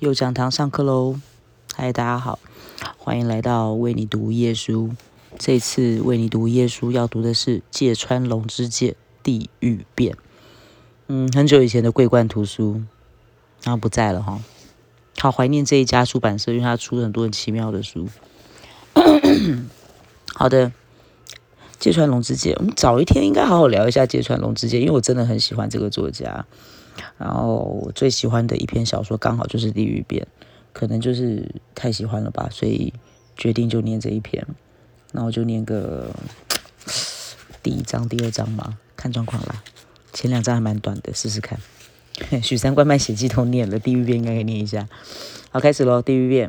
又讲堂上课喽！嗨，大家好，欢迎来到为你读夜书。这次为你读夜书要读的是芥川龙之介《地狱变》。嗯，很久以前的桂冠图书，然后不在了哈。好怀念这一家出版社，因为它出了很多很奇妙的书。好的，芥川龙之介，我们早一天应该好好聊一下芥川龙之介，因为我真的很喜欢这个作家。然后我最喜欢的一篇小说刚好就是《地狱变》，可能就是太喜欢了吧，所以决定就念这一篇。那我就念个第一章、第二章嘛，看状况啦。前两章还蛮短的，试试看。许三观卖血记都念了，《地狱变》应该可以念一下。好，开始喽，《地狱变》。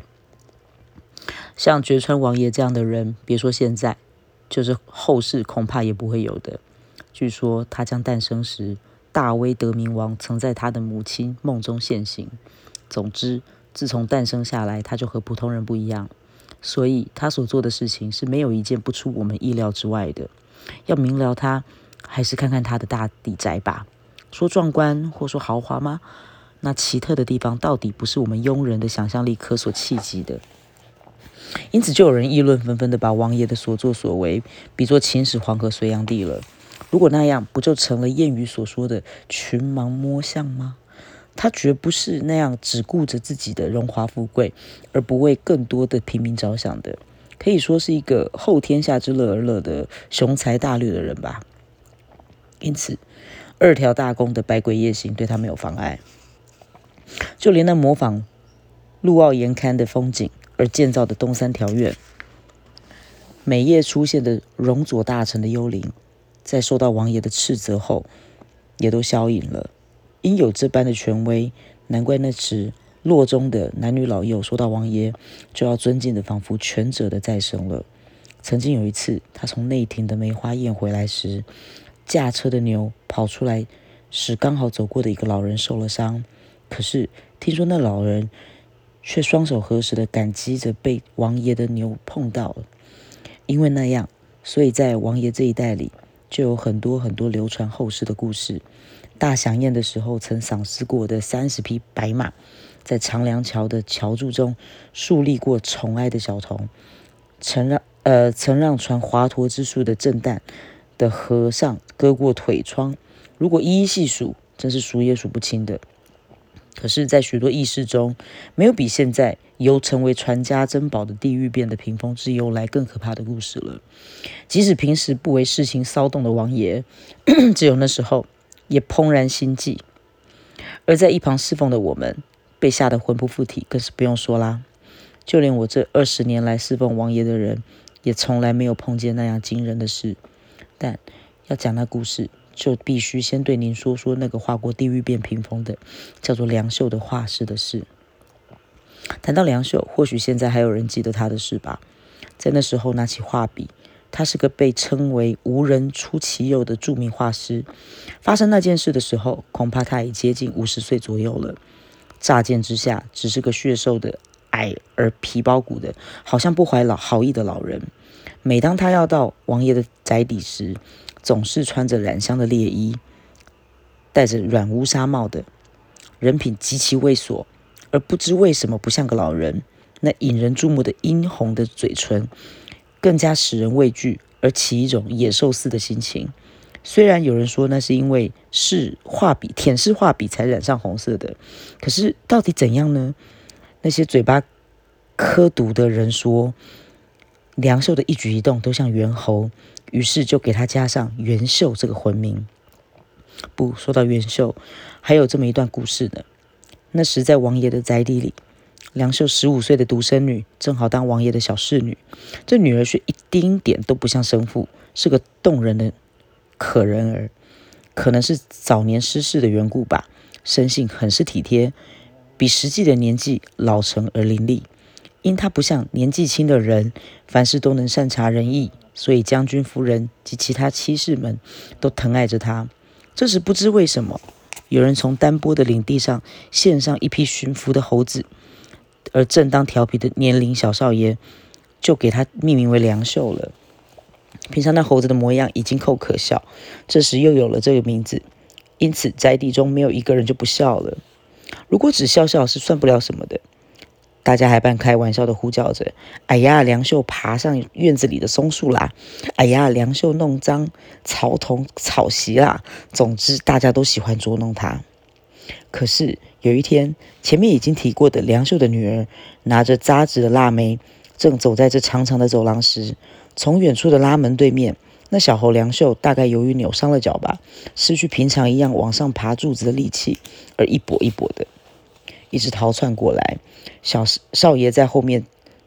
像绝川王爷这样的人，别说现在，就是后世恐怕也不会有的。据说他将诞生时。大威德明王曾在他的母亲梦中现形。总之，自从诞生下来，他就和普通人不一样。所以，他所做的事情是没有一件不出我们意料之外的。要明了他，还是看看他的大地宅吧。说壮观或说豪华吗？那奇特的地方，到底不是我们庸人的想象力可所企及的。因此，就有人议论纷纷的把王爷的所作所为比作秦始皇和隋炀帝了。如果那样，不就成了谚语所说的群盲摸象吗？他绝不是那样只顾着自己的荣华富贵，而不为更多的平民着想的，可以说是一个后天下之乐而乐的雄才大略的人吧。因此，二条大公的百鬼夜行对他没有妨碍，就连那模仿陆奥岩刊的风景而建造的东三条院，每夜出现的荣佐大臣的幽灵。在受到王爷的斥责后，也都消隐了。因有这般的权威，难怪那时洛中的男女老幼说到王爷，就要尊敬的仿佛权者的再生了。曾经有一次，他从内廷的梅花宴回来时，驾车的牛跑出来，使刚好走过的一个老人受了伤。可是听说那老人却双手合十的感激着被王爷的牛碰到了，因为那样，所以在王爷这一代里。就有很多很多流传后世的故事。大祥宴的时候，曾赏识过的三十匹白马，在长梁桥的桥柱中树立过宠爱的小童，曾让呃曾让传华佗之术的正旦的和尚割过腿疮。如果一一细数，真是数也数不清的。可是，在许多轶事中，没有比现在由成为传家珍宝的地狱变的屏风之由来更可怕的故事了。即使平时不为事情骚动的王爷，只有那时候也怦然心悸。而在一旁侍奉的我们，被吓得魂不附体，更是不用说啦。就连我这二十年来侍奉王爷的人，也从来没有碰见那样惊人的事。但要讲那故事。就必须先对您说说那个画过地狱变屏风的，叫做梁秀的画师的事。谈到梁秀，或许现在还有人记得他的事吧？在那时候拿起画笔，他是个被称为无人出其右的著名画师。发生那件事的时候，恐怕他已接近五十岁左右了。乍见之下，只是个血瘦的、矮而皮包骨的，好像不怀老好意的老人。每当他要到王爷的宅邸时，总是穿着染香的猎衣，戴着软乌纱帽的，人品极其猥琐，而不知为什么不像个老人。那引人注目的殷红的嘴唇，更加使人畏惧，而起一种野兽似的心情。虽然有人说那是因为是画笔舔舐画笔才染上红色的，可是到底怎样呢？那些嘴巴刻毒的人说，梁秀的一举一动都像猿猴。于是就给他加上袁秀这个魂名。不说到袁秀，还有这么一段故事呢。那时在王爷的宅邸里，梁秀十五岁的独生女，正好当王爷的小侍女。这女儿却一丁点都不像生父，是个动人的可人儿。可能是早年失势的缘故吧，生性很是体贴，比实际的年纪老成而伶俐。因他不像年纪轻的人，凡事都能善察人意。所以将军夫人及其他妻室们都疼爱着他。这时不知为什么，有人从丹波的领地上献上一批驯服的猴子，而正当调皮的年龄小少爷就给他命名为梁秀了。平常那猴子的模样已经够可笑，这时又有了这个名字，因此宅邸中没有一个人就不笑了。如果只笑笑是算不了什么的。大家还半开玩笑的呼叫着：“哎呀，梁秀爬上院子里的松树啦！哎呀，梁秀弄脏草丛草席啦！”总之，大家都喜欢捉弄他。可是有一天，前面已经提过的梁秀的女儿拿着扎纸的腊梅，正走在这长长的走廊时，从远处的拉门对面，那小猴梁秀大概由于扭伤了脚吧，失去平常一样往上爬柱子的力气，而一跛一跛的。一直逃窜过来，小少爷在后面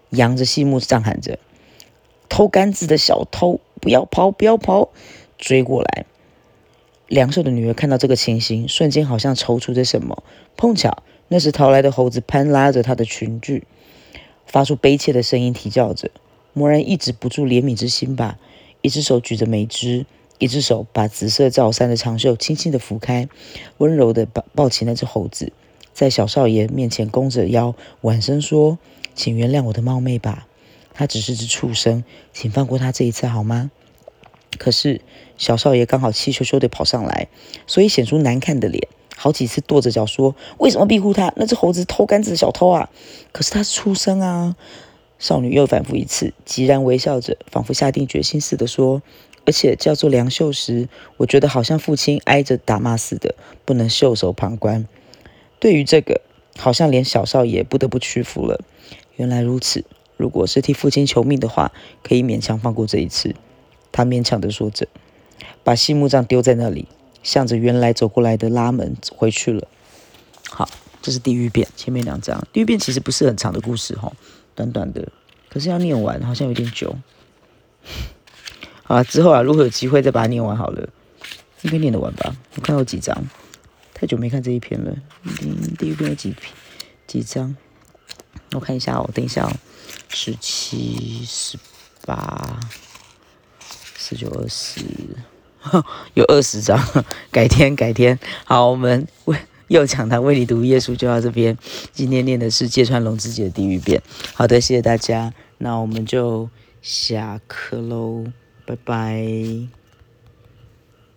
扬着细木杖喊着：“偷杆子的小偷，不要跑，不要跑！”追过来。梁寿的女儿看到这个情形，瞬间好像踌躇着什么。碰巧那时逃来的猴子攀拉着她的裙裾，发出悲切的声音，啼叫着。蓦然抑制不住怜悯之心吧，一只手举着梅枝，一只手把紫色罩衫的长袖轻轻地拂开，温柔地抱抱起那只猴子。在小少爷面前弓着腰，婉声说：“请原谅我的冒昧吧，他只是只畜生，请放过他这一次好吗？”可是小少爷刚好气咻咻地跑上来，所以显出难看的脸，好几次跺着脚说：“为什么庇护他？那只猴子偷杆子的小偷啊！”可是他是畜生啊！少女又反复一次，极然微笑着，仿佛下定决心似的说：“而且叫做梁秀时，我觉得好像父亲挨着打骂似的，不能袖手旁观。”对于这个，好像连小少爷不得不屈服了。原来如此，如果是替父亲求命的话，可以勉强放过这一次。他勉强地说着，把细木杖丢在那里，向着原来走过来的拉门回去了。好，这是地狱变前面两章。地狱变其实不是很长的故事哈，短短的，可是要念完好像有点久。啊，之后啊，如果有机会再把它念完好了，应该念得完吧？我看有几章。太久没看这一篇了，第一篇有几篇几张？我看一下哦，等一下哦，十七、十八、十九、二十，有二十张，改天改天。好，我们为又讲他为你读耶稣就到这边。今天念的是芥川龙之介的地狱篇。好的，谢谢大家，那我们就下课喽，拜拜。